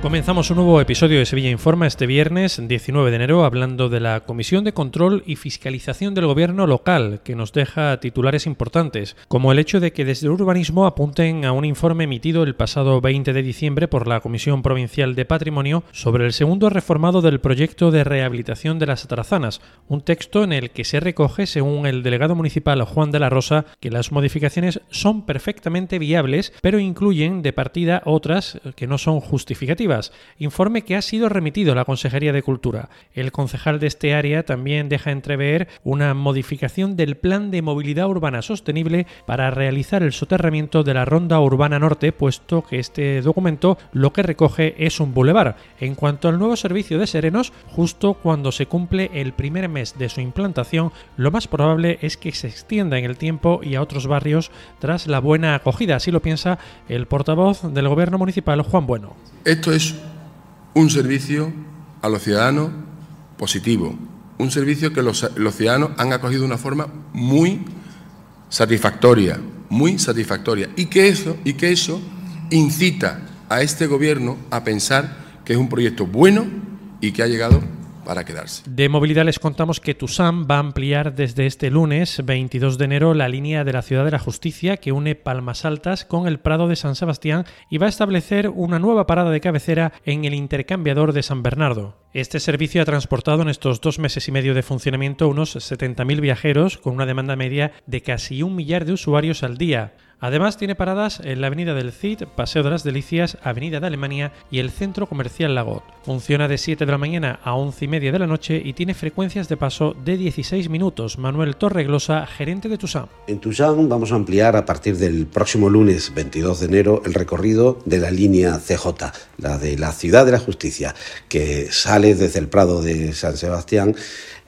Comenzamos un nuevo episodio de Sevilla Informa este viernes 19 de enero hablando de la Comisión de Control y Fiscalización del Gobierno local, que nos deja titulares importantes, como el hecho de que desde el urbanismo apunten a un informe emitido el pasado 20 de diciembre por la Comisión Provincial de Patrimonio sobre el segundo reformado del proyecto de rehabilitación de las Atarazanas, un texto en el que se recoge, según el delegado municipal Juan de la Rosa, que las modificaciones son perfectamente viables, pero incluyen de partida otras que no son justificativas informe que ha sido remitido a la Consejería de Cultura. El concejal de este área también deja entrever una modificación del Plan de Movilidad Urbana Sostenible para realizar el soterramiento de la Ronda Urbana Norte, puesto que este documento lo que recoge es un bulevar. En cuanto al nuevo servicio de serenos, justo cuando se cumple el primer mes de su implantación, lo más probable es que se extienda en el tiempo y a otros barrios tras la buena acogida, así lo piensa el portavoz del Gobierno Municipal, Juan Bueno. Esto es un servicio a los ciudadanos positivo, un servicio que los, ciudadanos han acogido de una forma muy satisfactoria, muy satisfactoria, y que eso, y que eso incita a este gobierno a pensar que es un proyecto bueno y que ha llegado para quedarse. De movilidad les contamos que TUSAM va a ampliar desde este lunes 22 de enero la línea de la Ciudad de la Justicia que une Palmas Altas con el Prado de San Sebastián y va a establecer una nueva parada de cabecera en el intercambiador de San Bernardo. Este servicio ha transportado en estos dos meses y medio de funcionamiento unos 70.000 viajeros con una demanda media de casi un millar de usuarios al día. Además tiene paradas en la Avenida del Cid, Paseo de las Delicias, Avenida de Alemania y el Centro Comercial Lagot. Funciona de 7 de la mañana a 11 y media de la noche y tiene frecuencias de paso de 16 minutos. Manuel Torreglosa, gerente de Tusam. En Tusam vamos a ampliar a partir del próximo lunes 22 de enero el recorrido de la línea CJ, la de la Ciudad de la Justicia, que sale desde el Prado de San Sebastián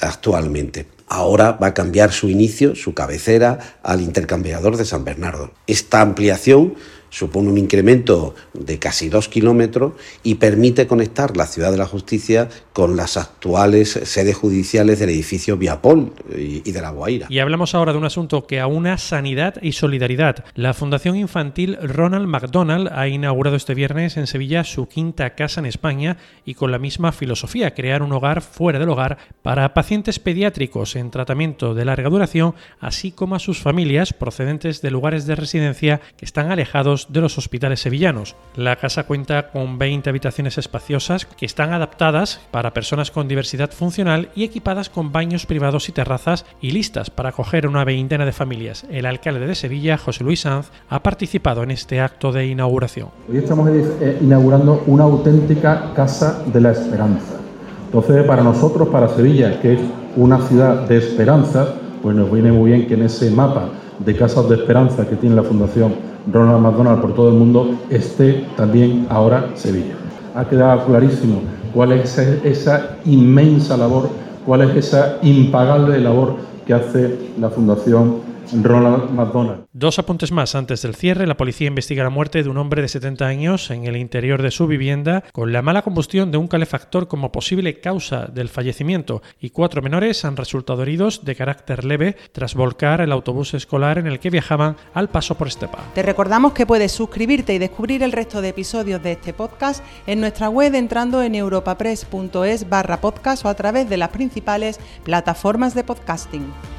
actualmente. Ahora va a cambiar su inicio, su cabecera, al intercambiador de San Bernardo. Esta ampliación supone un incremento de casi dos kilómetros y permite conectar la Ciudad de la Justicia con las actuales sedes judiciales del edificio Viapol y de la Guaira. Y hablamos ahora de un asunto que aúna sanidad y solidaridad. La Fundación Infantil Ronald McDonald ha inaugurado este viernes en Sevilla su quinta casa en España y con la misma filosofía, crear un hogar fuera del hogar para pacientes pediátricos en tratamiento de larga duración, así como a sus familias procedentes de lugares de residencia que están alejados de los hospitales sevillanos. La casa cuenta con 20 habitaciones espaciosas que están adaptadas para personas con diversidad funcional y equipadas con baños privados y terrazas y listas para acoger una veintena de familias. El alcalde de Sevilla, José Luis Sanz, ha participado en este acto de inauguración. Hoy estamos eh, inaugurando una auténtica casa de la esperanza. Entonces, para nosotros, para Sevilla, que es una ciudad de esperanza, pues nos viene muy bien que en ese mapa de casas de esperanza que tiene la Fundación Ronald McDonald por todo el mundo, esté también ahora Sevilla. Ha quedado clarísimo cuál es esa inmensa labor, cuál es esa impagable labor que hace la Fundación Ronald McDonald. Dos apuntes más antes del cierre. La policía investiga la muerte de un hombre de 70 años en el interior de su vivienda con la mala combustión de un calefactor como posible causa del fallecimiento y cuatro menores han resultado heridos de carácter leve tras volcar el autobús escolar en el que viajaban al paso por Estepa. Te recordamos que puedes suscribirte y descubrir el resto de episodios de este podcast en nuestra web entrando en europapress.es barra podcast o a través de las principales plataformas de podcasting.